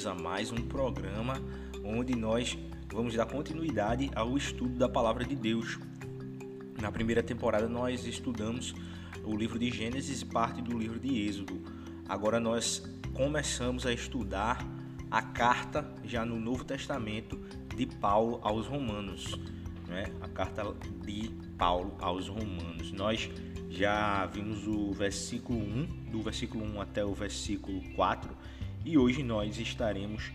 bem-vindos a mais um programa onde nós vamos dar continuidade ao estudo da palavra de Deus. Na primeira temporada nós estudamos o livro de Gênesis e parte do livro de Êxodo. Agora nós começamos a estudar a carta já no Novo Testamento de Paulo aos Romanos, né? A carta de Paulo aos Romanos. Nós já vimos o versículo 1, do versículo 1 até o versículo 4, e hoje nós estaremos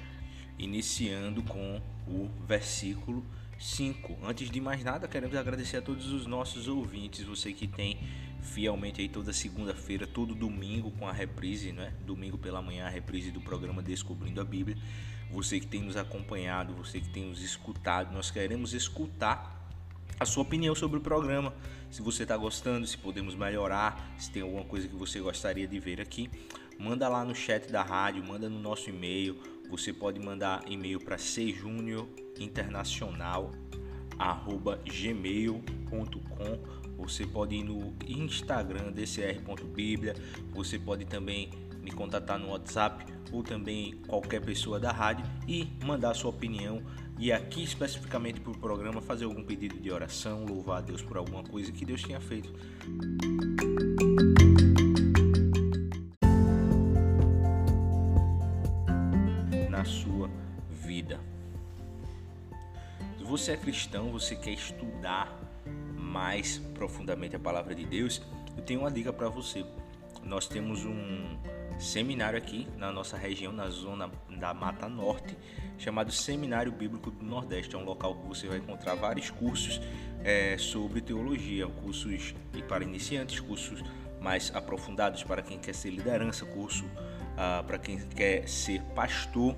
iniciando com o versículo 5. Antes de mais nada, queremos agradecer a todos os nossos ouvintes, você que tem fielmente aí toda segunda-feira, todo domingo com a reprise, né? Domingo pela manhã a reprise do programa Descobrindo a Bíblia. Você que tem nos acompanhado, você que tem nos escutado, nós queremos escutar a sua opinião sobre o programa. Se você está gostando, se podemos melhorar, se tem alguma coisa que você gostaria de ver aqui, manda lá no chat da rádio, manda no nosso e-mail. Você pode mandar e-mail para sejuniorinternacional@gmail.com você pode ir no Instagram dcr.bíblia, você pode também me contatar no WhatsApp ou também qualquer pessoa da rádio e mandar sua opinião e aqui especificamente para o programa fazer algum pedido de oração, louvar a Deus por alguma coisa que Deus tenha feito. Sua vida. Se você é cristão, você quer estudar mais profundamente a palavra de Deus, eu tenho uma dica para você. Nós temos um seminário aqui na nossa região, na zona da Mata Norte, chamado Seminário Bíblico do Nordeste. É um local que você vai encontrar vários cursos é, sobre teologia, cursos para iniciantes, cursos mais aprofundados para quem quer ser liderança, curso ah, para quem quer ser pastor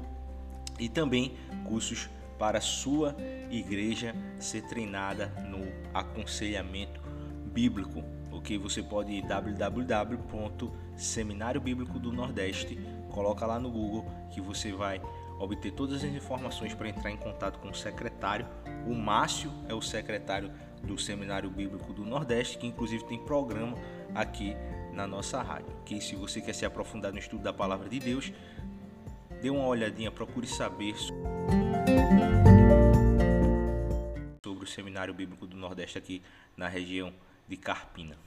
e também cursos para sua igreja ser treinada no aconselhamento bíblico. Ok, você pode ir Nordeste, coloca lá no Google que você vai obter todas as informações para entrar em contato com o secretário. O Márcio é o secretário do Seminário Bíblico do Nordeste, que inclusive tem programa aqui na nossa rádio. Que se você quer se aprofundar no estudo da palavra de Deus, dê uma olhadinha, procure saber sobre o Seminário Bíblico do Nordeste aqui na região de Carpina.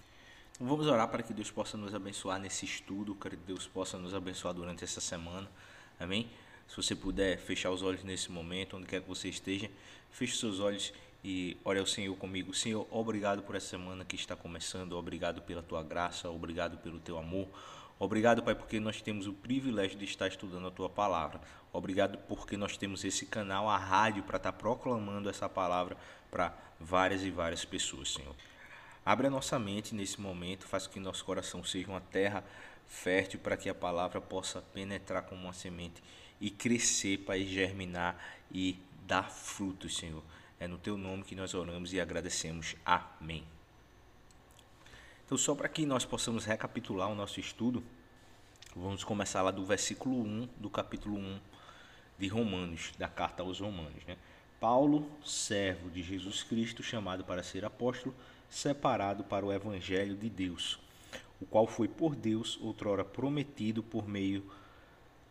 Vamos orar para que Deus possa nos abençoar nesse estudo, que Deus possa nos abençoar durante essa semana. Amém? Se você puder fechar os olhos nesse momento, onde quer que você esteja, feche seus olhos e ore ao Senhor comigo. Senhor, obrigado por essa semana que está começando, obrigado pela tua graça, obrigado pelo teu amor. Obrigado, Pai, porque nós temos o privilégio de estar estudando a tua palavra. Obrigado porque nós temos esse canal, a rádio, para estar proclamando essa palavra para várias e várias pessoas, Senhor. Abre a nossa mente nesse momento, faz que nosso coração seja uma terra fértil para que a palavra possa penetrar como uma semente e crescer, Pai, germinar e dar frutos, Senhor. É no teu nome que nós oramos e agradecemos. Amém. Então, só para que nós possamos recapitular o nosso estudo, vamos começar lá do versículo 1 do capítulo 1 de Romanos, da carta aos Romanos. Né? Paulo, servo de Jesus Cristo, chamado para ser apóstolo, separado para o evangelho de Deus, o qual foi por Deus outrora prometido por meio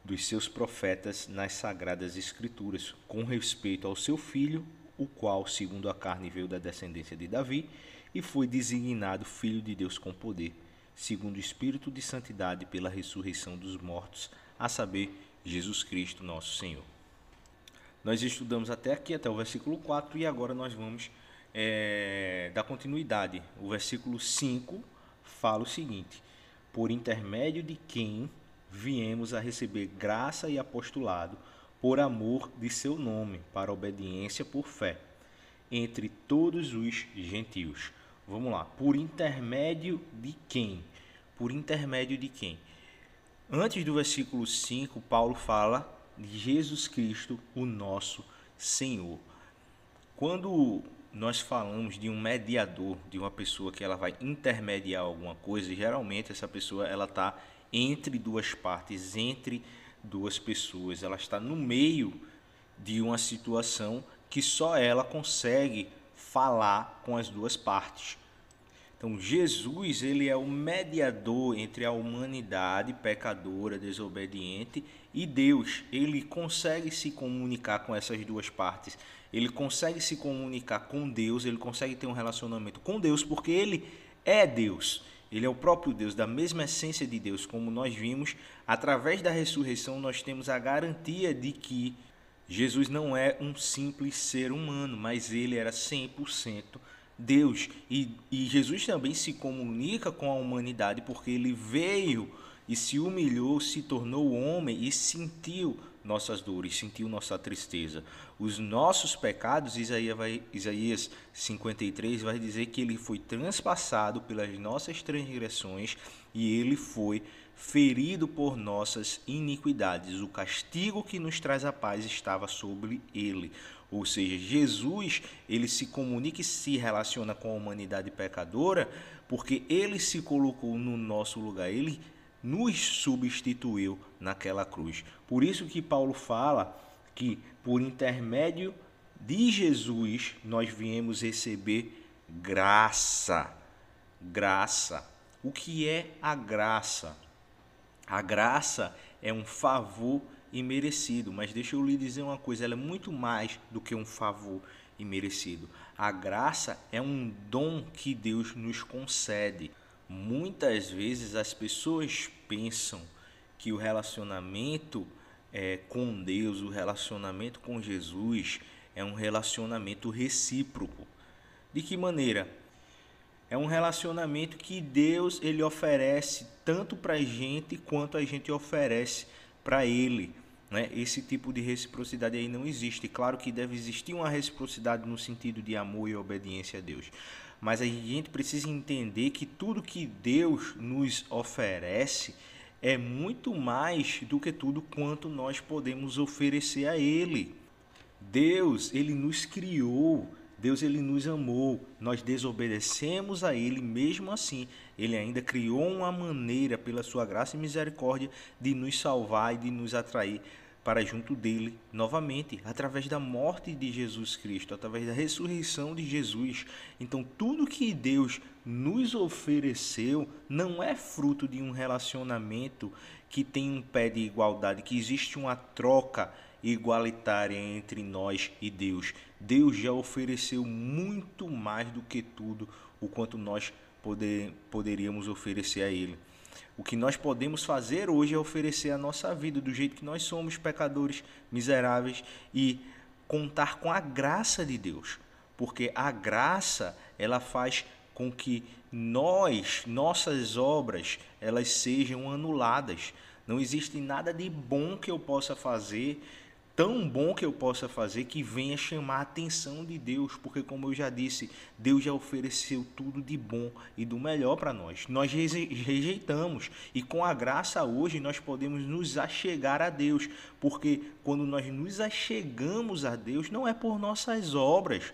dos seus profetas nas sagradas escrituras, com respeito ao seu filho, o qual, segundo a carne, veio da descendência de Davi e foi designado Filho de Deus com poder, segundo o Espírito de Santidade pela ressurreição dos mortos, a saber, Jesus Cristo, nosso Senhor. Nós estudamos até aqui, até o versículo 4, e agora nós vamos é, dar continuidade. O versículo 5 fala o seguinte: Por intermédio de quem viemos a receber graça e apostolado, por amor de seu nome, para obediência por fé, entre todos os gentios Vamos lá. Por intermédio de quem? Por intermédio de quem? Antes do versículo 5, Paulo fala de Jesus Cristo, o nosso Senhor. Quando nós falamos de um mediador, de uma pessoa que ela vai intermediar alguma coisa, geralmente essa pessoa ela está entre duas partes, entre duas pessoas, ela está no meio de uma situação que só ela consegue falar com as duas partes. Então Jesus ele é o mediador entre a humanidade pecadora, desobediente e Deus. Ele consegue se comunicar com essas duas partes. Ele consegue se comunicar com Deus, ele consegue ter um relacionamento com Deus porque ele é Deus. Ele é o próprio Deus, da mesma essência de Deus, como nós vimos, através da ressurreição nós temos a garantia de que Jesus não é um simples ser humano, mas ele era 100% Deus. E, e Jesus também se comunica com a humanidade porque ele veio e se humilhou, se tornou homem e sentiu nossas dores, sentiu nossa tristeza. Os nossos pecados, Isaías, vai, Isaías 53 vai dizer que ele foi transpassado pelas nossas transgressões e ele foi ferido por nossas iniquidades. O castigo que nos traz a paz estava sobre ele. Ou seja, Jesus, ele se comunica e se relaciona com a humanidade pecadora porque ele se colocou no nosso lugar, ele nos substituiu naquela cruz. Por isso que Paulo fala que por intermédio de Jesus nós viemos receber graça. Graça. O que é a graça? A graça é um favor imerecido, mas deixa eu lhe dizer uma coisa, ela é muito mais do que um favor imerecido. A graça é um dom que Deus nos concede. Muitas vezes as pessoas pensam que o relacionamento é, com Deus, o relacionamento com Jesus é um relacionamento recíproco. De que maneira? É um relacionamento que Deus ele oferece tanto para a gente quanto a gente oferece para Ele. Né? Esse tipo de reciprocidade aí não existe. Claro que deve existir uma reciprocidade no sentido de amor e obediência a Deus. Mas a gente precisa entender que tudo que Deus nos oferece é muito mais do que tudo quanto nós podemos oferecer a Ele. Deus, Ele nos criou Deus ele nos amou, nós desobedecemos a ele, mesmo assim, ele ainda criou uma maneira pela sua graça e misericórdia de nos salvar e de nos atrair para junto dele novamente, através da morte de Jesus Cristo, através da ressurreição de Jesus. Então, tudo que Deus nos ofereceu não é fruto de um relacionamento que tem um pé de igualdade, que existe uma troca igualitária entre nós e Deus. Deus já ofereceu muito mais do que tudo o quanto nós poder, poderíamos oferecer a Ele. O que nós podemos fazer hoje é oferecer a nossa vida do jeito que nós somos, pecadores, miseráveis, e contar com a graça de Deus. Porque a graça, ela faz com que nós, nossas obras, elas sejam anuladas. Não existe nada de bom que eu possa fazer tão bom que eu possa fazer que venha chamar a atenção de Deus, porque como eu já disse, Deus já ofereceu tudo de bom e do melhor para nós. Nós rejeitamos e com a graça hoje nós podemos nos achegar a Deus, porque quando nós nos achegamos a Deus não é por nossas obras,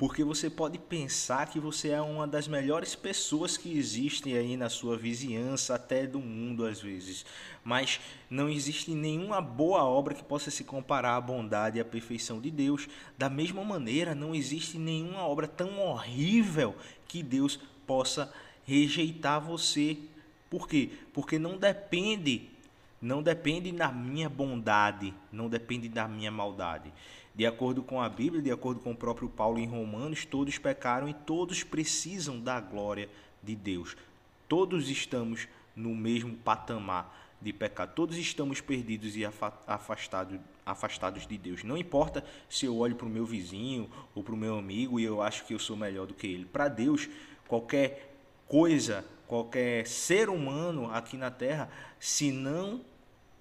porque você pode pensar que você é uma das melhores pessoas que existem aí na sua vizinhança, até do mundo às vezes, mas não existe nenhuma boa obra que possa se comparar à bondade e à perfeição de Deus. Da mesma maneira, não existe nenhuma obra tão horrível que Deus possa rejeitar você. Por quê? Porque não depende, não depende da minha bondade, não depende da minha maldade. De acordo com a Bíblia, de acordo com o próprio Paulo em Romanos, todos pecaram e todos precisam da glória de Deus. Todos estamos no mesmo patamar de pecado. Todos estamos perdidos e afastados, afastados de Deus. Não importa se eu olho para o meu vizinho ou para o meu amigo e eu acho que eu sou melhor do que ele. Para Deus, qualquer coisa, qualquer ser humano aqui na terra, se não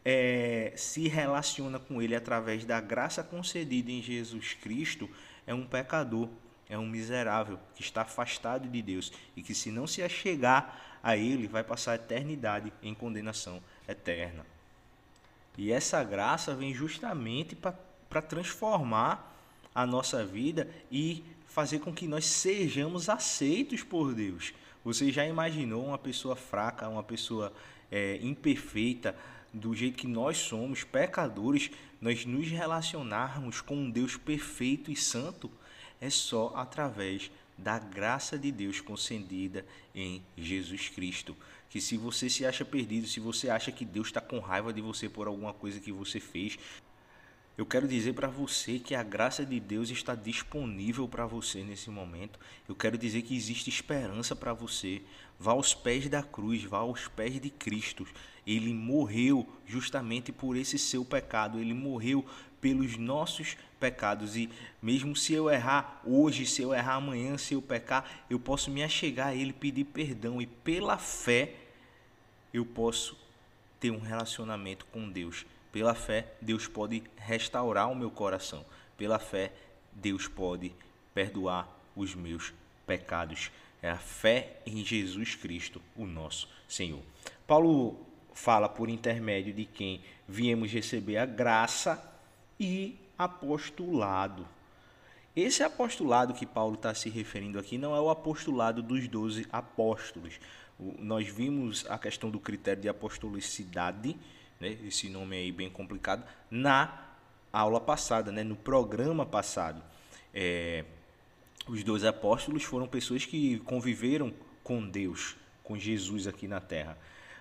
é, se relaciona com Ele através da graça concedida em Jesus Cristo, é um pecador, é um miserável que está afastado de Deus e que, se não se achegar a Ele, vai passar a eternidade em condenação eterna. E essa graça vem justamente para transformar a nossa vida e fazer com que nós sejamos aceitos por Deus. Você já imaginou uma pessoa fraca, uma pessoa é, imperfeita, do jeito que nós somos, pecadores, nós nos relacionarmos com um Deus perfeito e santo, é só através da graça de Deus concedida em Jesus Cristo. Que se você se acha perdido, se você acha que Deus está com raiva de você por alguma coisa que você fez, eu quero dizer para você que a graça de Deus está disponível para você nesse momento. Eu quero dizer que existe esperança para você. Vá aos pés da cruz, vá aos pés de Cristo. Ele morreu justamente por esse seu pecado. Ele morreu pelos nossos pecados. E mesmo se eu errar hoje, se eu errar amanhã, se eu pecar, eu posso me achegar a Ele, pedir perdão. E pela fé, eu posso ter um relacionamento com Deus. Pela fé, Deus pode restaurar o meu coração. Pela fé, Deus pode perdoar os meus pecados. É a fé em Jesus Cristo, o nosso Senhor. Paulo fala por intermédio de quem viemos receber a graça e apostolado. Esse apostolado que Paulo está se referindo aqui não é o apostolado dos doze apóstolos. Nós vimos a questão do critério de apostolicidade, né, esse nome aí bem complicado, na aula passada, né, no programa passado. É, os dois apóstolos foram pessoas que conviveram com Deus, com Jesus aqui na terra.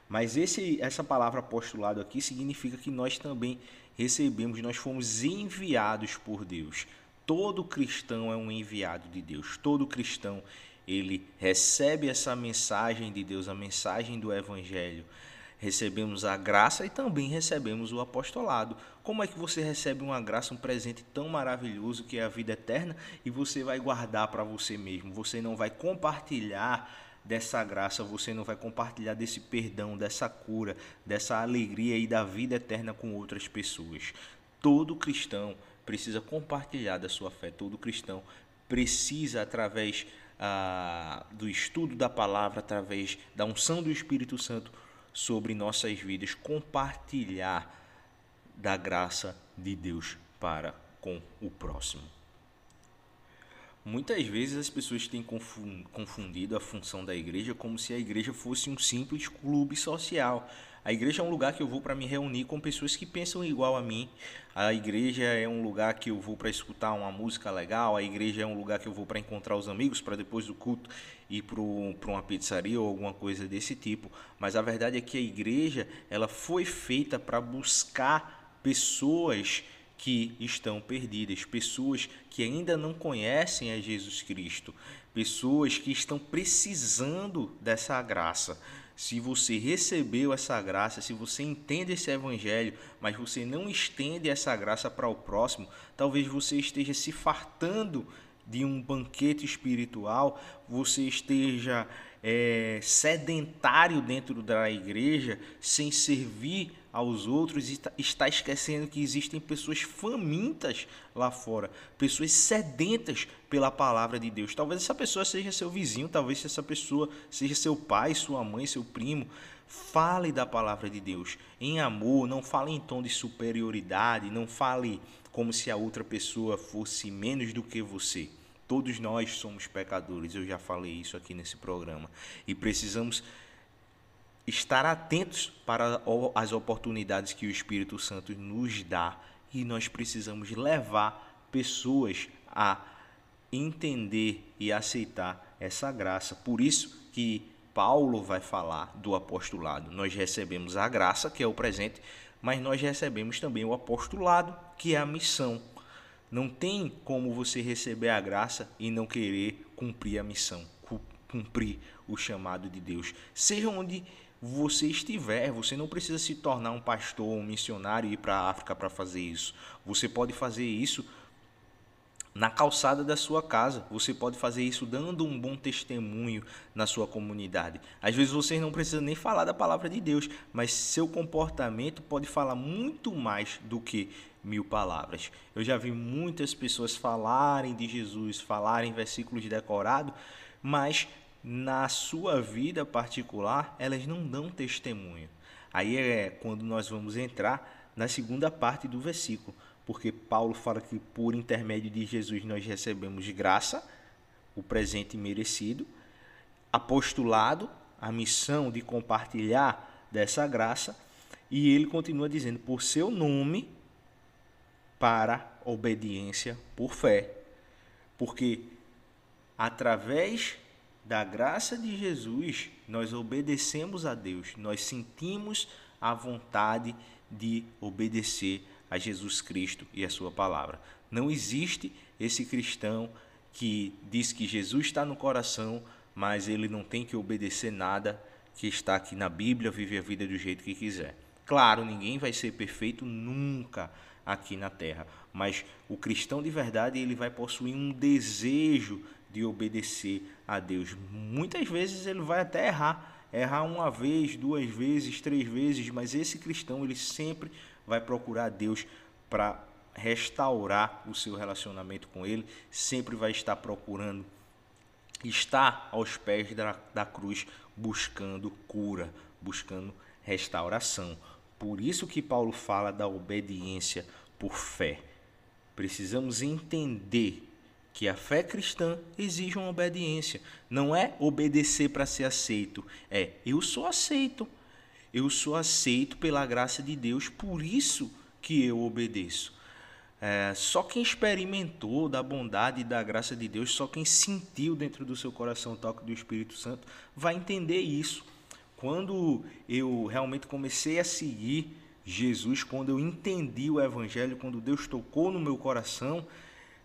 Mas esse, essa palavra apostolado aqui significa que nós também recebemos, nós fomos enviados por Deus. Todo cristão é um enviado de Deus. Todo cristão ele recebe essa mensagem de Deus, a mensagem do evangelho. Recebemos a graça e também recebemos o apostolado. Como é que você recebe uma graça, um presente tão maravilhoso que é a vida eterna e você vai guardar para você mesmo? Você não vai compartilhar dessa graça, você não vai compartilhar desse perdão, dessa cura, dessa alegria e da vida eterna com outras pessoas. Todo cristão precisa compartilhar da sua fé, todo cristão precisa, através ah, do estudo da palavra, através da unção do Espírito Santo sobre nossas vidas, compartilhar da graça de Deus para com o próximo. Muitas vezes as pessoas têm confundido a função da igreja como se a igreja fosse um simples clube social. A igreja é um lugar que eu vou para me reunir com pessoas que pensam igual a mim. A igreja é um lugar que eu vou para escutar uma música legal. A igreja é um lugar que eu vou para encontrar os amigos, para depois do culto ir para uma pizzaria ou alguma coisa desse tipo. Mas a verdade é que a igreja ela foi feita para buscar pessoas que estão perdidas, pessoas que ainda não conhecem a Jesus Cristo, pessoas que estão precisando dessa graça. Se você recebeu essa graça, se você entende esse evangelho, mas você não estende essa graça para o próximo, talvez você esteja se fartando de um banquete espiritual, você esteja é, sedentário dentro da igreja, sem servir aos outros e está esquecendo que existem pessoas famintas lá fora, pessoas sedentas pela palavra de Deus. Talvez essa pessoa seja seu vizinho, talvez essa pessoa seja seu pai, sua mãe, seu primo. Fale da palavra de Deus em amor, não fale em tom de superioridade, não fale como se a outra pessoa fosse menos do que você. Todos nós somos pecadores, eu já falei isso aqui nesse programa. E precisamos estar atentos para as oportunidades que o Espírito Santo nos dá. E nós precisamos levar pessoas a entender e aceitar essa graça. Por isso que Paulo vai falar do apostolado. Nós recebemos a graça, que é o presente, mas nós recebemos também o apostolado, que é a missão. Não tem como você receber a graça e não querer cumprir a missão, cumprir o chamado de Deus. Seja onde você estiver, você não precisa se tornar um pastor, um missionário e ir para a África para fazer isso. Você pode fazer isso na calçada da sua casa. Você pode fazer isso dando um bom testemunho na sua comunidade. Às vezes você não precisa nem falar da palavra de Deus, mas seu comportamento pode falar muito mais do que mil palavras. Eu já vi muitas pessoas falarem de Jesus, falarem versículos decorados, mas na sua vida particular elas não dão testemunho. Aí é quando nós vamos entrar na segunda parte do versículo porque Paulo fala que por intermédio de Jesus nós recebemos graça, o presente merecido, apostolado, a missão de compartilhar dessa graça, e ele continua dizendo por seu nome para obediência por fé. Porque através da graça de Jesus, nós obedecemos a Deus, nós sentimos a vontade de obedecer a Jesus Cristo e a Sua palavra. Não existe esse cristão que diz que Jesus está no coração, mas ele não tem que obedecer nada que está aqui na Bíblia, vive a vida do jeito que quiser. Claro, ninguém vai ser perfeito nunca aqui na terra, mas o cristão de verdade, ele vai possuir um desejo de obedecer a Deus. Muitas vezes ele vai até errar, errar uma vez, duas vezes, três vezes, mas esse cristão ele sempre vai procurar Deus para restaurar o seu relacionamento com Ele, sempre vai estar procurando estar aos pés da, da cruz, buscando cura, buscando restauração. Por isso que Paulo fala da obediência por fé. Precisamos entender que a fé cristã exige uma obediência. Não é obedecer para ser aceito, é eu sou aceito. Eu sou aceito pela graça de Deus, por isso que eu obedeço. É, só quem experimentou da bondade e da graça de Deus, só quem sentiu dentro do seu coração o toque do Espírito Santo, vai entender isso. Quando eu realmente comecei a seguir Jesus, quando eu entendi o Evangelho, quando Deus tocou no meu coração,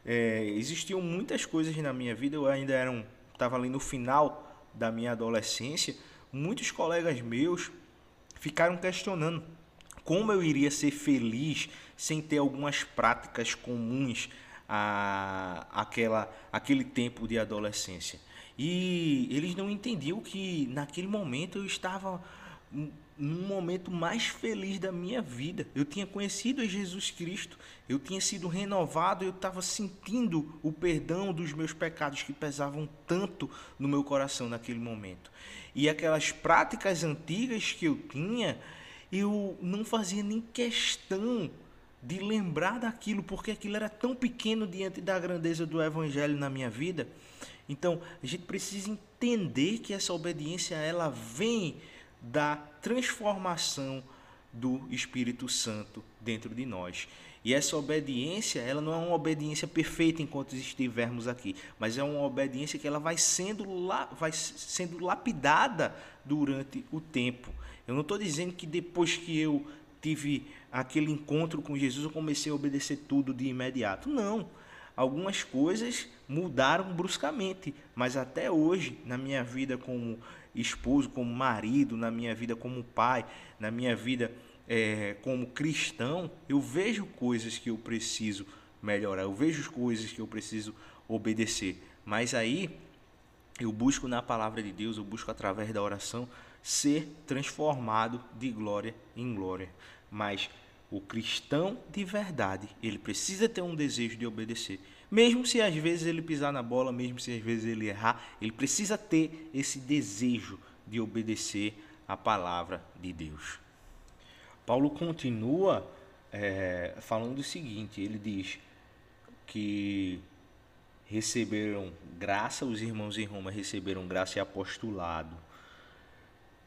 é, existiam muitas coisas na minha vida, eu ainda era um, estava ali no final da minha adolescência, muitos colegas meus ficaram questionando como eu iria ser feliz sem ter algumas práticas comuns a aquela, aquele tempo de adolescência. E eles não entendiam que naquele momento eu estava num momento mais feliz da minha vida. Eu tinha conhecido Jesus Cristo, eu tinha sido renovado, eu estava sentindo o perdão dos meus pecados que pesavam tanto no meu coração naquele momento. E aquelas práticas antigas que eu tinha, eu não fazia nem questão de lembrar daquilo, porque aquilo era tão pequeno diante da grandeza do Evangelho na minha vida. Então, a gente precisa entender que essa obediência ela vem da transformação do Espírito Santo dentro de nós. E essa obediência, ela não é uma obediência perfeita enquanto estivermos aqui, mas é uma obediência que ela vai sendo, la, vai sendo lapidada durante o tempo. Eu não estou dizendo que depois que eu tive aquele encontro com Jesus, eu comecei a obedecer tudo de imediato. Não. Algumas coisas mudaram bruscamente, mas até hoje, na minha vida como esposo, como marido, na minha vida como pai, na minha vida é, como cristão, eu vejo coisas que eu preciso melhorar, eu vejo coisas que eu preciso obedecer. Mas aí eu busco na palavra de Deus, eu busco através da oração ser transformado de glória em glória. Mas o cristão de verdade, ele precisa ter um desejo de obedecer. Mesmo se às vezes ele pisar na bola, mesmo se às vezes ele errar, ele precisa ter esse desejo de obedecer a palavra de Deus. Paulo continua é, falando o seguinte: ele diz que receberam graça, os irmãos em Roma receberam graça e apostolado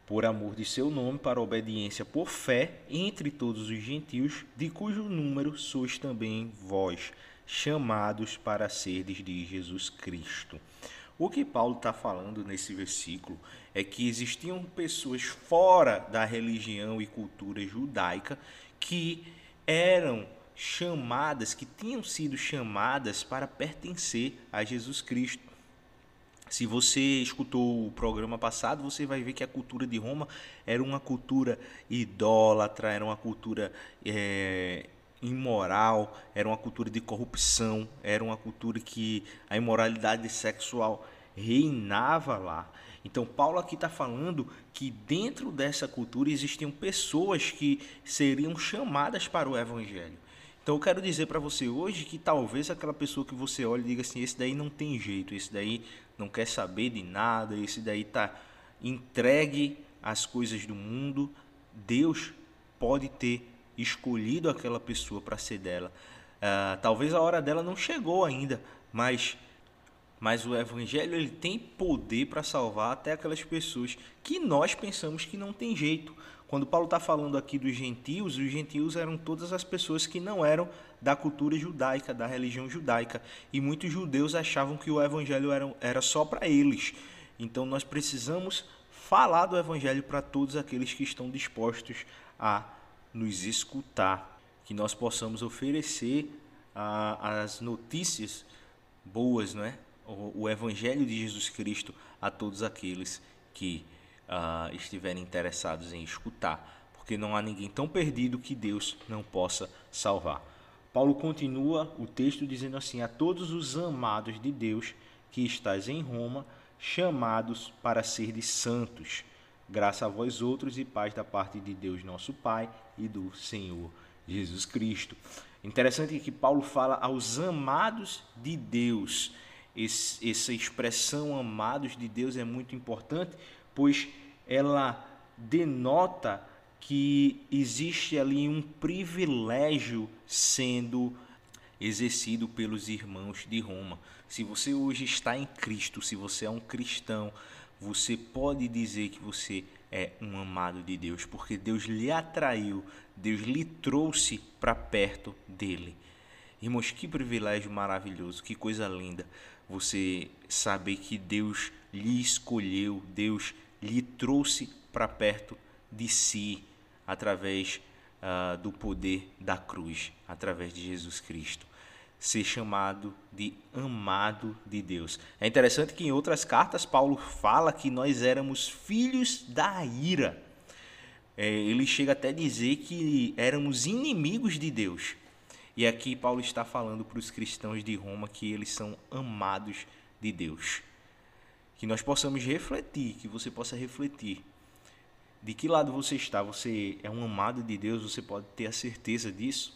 por amor de seu nome, para obediência por fé entre todos os gentios, de cujo número sois também vós chamados para serdes de Jesus Cristo. O que Paulo está falando nesse versículo é que existiam pessoas fora da religião e cultura judaica que eram chamadas, que tinham sido chamadas para pertencer a Jesus Cristo. Se você escutou o programa passado, você vai ver que a cultura de Roma era uma cultura idólatra, era uma cultura é, imoral, era uma cultura de corrupção, era uma cultura que a imoralidade sexual reinava lá. Então, Paulo aqui está falando que dentro dessa cultura existiam pessoas que seriam chamadas para o evangelho. Então, eu quero dizer para você hoje que talvez aquela pessoa que você olha e diga assim: esse daí não tem jeito, esse daí não quer saber de nada, esse daí está entregue às coisas do mundo. Deus pode ter escolhido aquela pessoa para ser dela. Uh, talvez a hora dela não chegou ainda, mas mas o evangelho ele tem poder para salvar até aquelas pessoas que nós pensamos que não tem jeito. quando Paulo está falando aqui dos gentios, os gentios eram todas as pessoas que não eram da cultura judaica, da religião judaica. E muitos judeus achavam que o evangelho era, era só para eles. Então nós precisamos falar do evangelho para todos aqueles que estão dispostos a nos escutar, que nós possamos oferecer ah, as notícias boas, não é? O, o, evangelho de Jesus Cristo a todos aqueles que ah, estiverem interessados em escutar, porque não há ninguém tão perdido que Deus não possa salvar. Paulo continua o texto dizendo assim: A todos os amados de Deus que estáis em Roma, chamados para ser de santos, graça a vós outros e paz da parte de Deus nosso Pai e do Senhor Jesus Cristo. Interessante que Paulo fala aos amados de Deus. Esse, essa expressão amados de Deus é muito importante, pois ela denota que existe ali um privilégio sendo exercido pelos irmãos de Roma. Se você hoje está em Cristo, se você é um cristão, você pode dizer que você é um amado de Deus, porque Deus lhe atraiu, Deus lhe trouxe para perto dele. Irmãos, que privilégio maravilhoso, que coisa linda você saber que Deus lhe escolheu, Deus lhe trouxe para perto de si através uh, do poder da cruz, através de Jesus Cristo. Ser chamado de amado de Deus. É interessante que em outras cartas Paulo fala que nós éramos filhos da ira. É, ele chega até a dizer que éramos inimigos de Deus. E aqui Paulo está falando para os cristãos de Roma que eles são amados de Deus. Que nós possamos refletir, que você possa refletir de que lado você está? Você é um amado de Deus, você pode ter a certeza disso?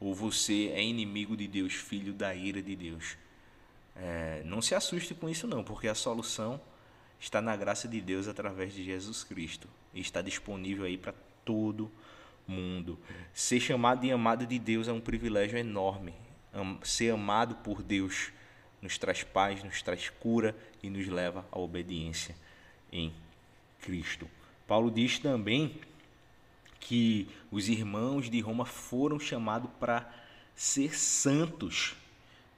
Ou você é inimigo de Deus, filho da ira de Deus? É, não se assuste com isso, não, porque a solução está na graça de Deus através de Jesus Cristo e está disponível aí para todo mundo. Ser chamado de amado de Deus é um privilégio enorme. Ser amado por Deus nos traz paz, nos traz cura e nos leva à obediência em Cristo. Paulo diz também que os irmãos de Roma foram chamados para ser santos,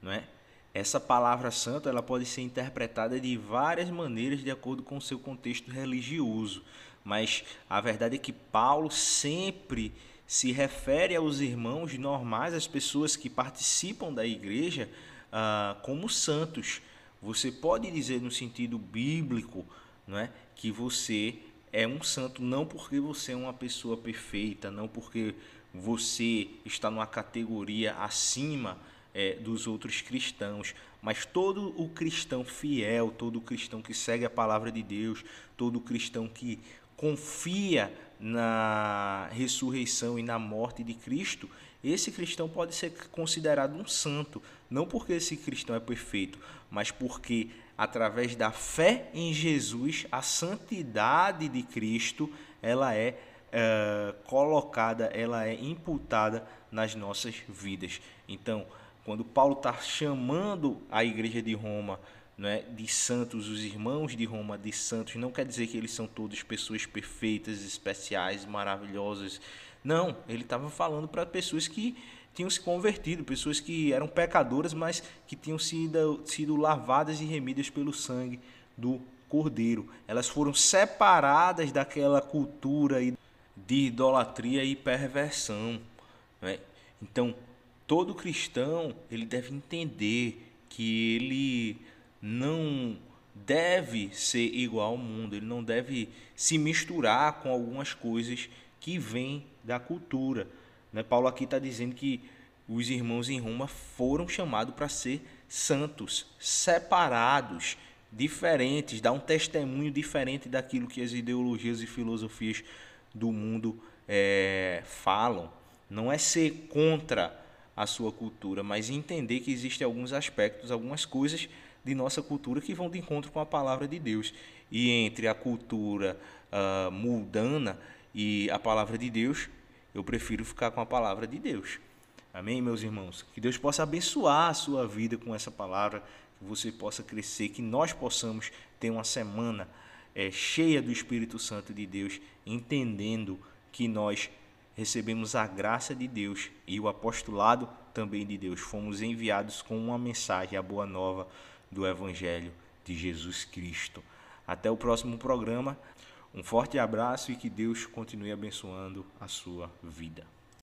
não é? Essa palavra santo ela pode ser interpretada de várias maneiras de acordo com o seu contexto religioso, mas a verdade é que Paulo sempre se refere aos irmãos normais, às pessoas que participam da igreja, ah, como santos. Você pode dizer no sentido bíblico, não é, que você é um santo não porque você é uma pessoa perfeita, não porque você está numa categoria acima é, dos outros cristãos, mas todo o cristão fiel, todo o cristão que segue a palavra de Deus, todo o cristão que confia na ressurreição e na morte de Cristo, esse cristão pode ser considerado um santo, não porque esse cristão é perfeito, mas porque através da fé em Jesus, a santidade de Cristo, ela é, é colocada, ela é imputada nas nossas vidas. Então, quando Paulo está chamando a igreja de Roma né, de santos, os irmãos de Roma de santos, não quer dizer que eles são todos pessoas perfeitas, especiais, maravilhosas. Não, ele estava falando para pessoas que tinham se convertido, pessoas que eram pecadoras, mas que tinham sido, sido lavadas e remidas pelo sangue do Cordeiro. Elas foram separadas daquela cultura de idolatria e perversão. Né? Então, todo cristão ele deve entender que ele não deve ser igual ao mundo, ele não deve se misturar com algumas coisas que vêm da cultura. Né? Paulo aqui está dizendo que os irmãos em Roma foram chamados para ser santos, separados, diferentes, dar um testemunho diferente daquilo que as ideologias e filosofias do mundo é, falam. Não é ser contra a sua cultura, mas entender que existem alguns aspectos, algumas coisas de nossa cultura que vão de encontro com a palavra de Deus. E entre a cultura uh, mundana e a palavra de Deus, eu prefiro ficar com a palavra de Deus. Amém, meus irmãos? Que Deus possa abençoar a sua vida com essa palavra, que você possa crescer, que nós possamos ter uma semana é, cheia do Espírito Santo de Deus, entendendo que nós recebemos a graça de Deus e o apostolado também de Deus. Fomos enviados com uma mensagem, a boa nova do Evangelho de Jesus Cristo. Até o próximo programa. Um forte abraço e que Deus continue abençoando a sua vida.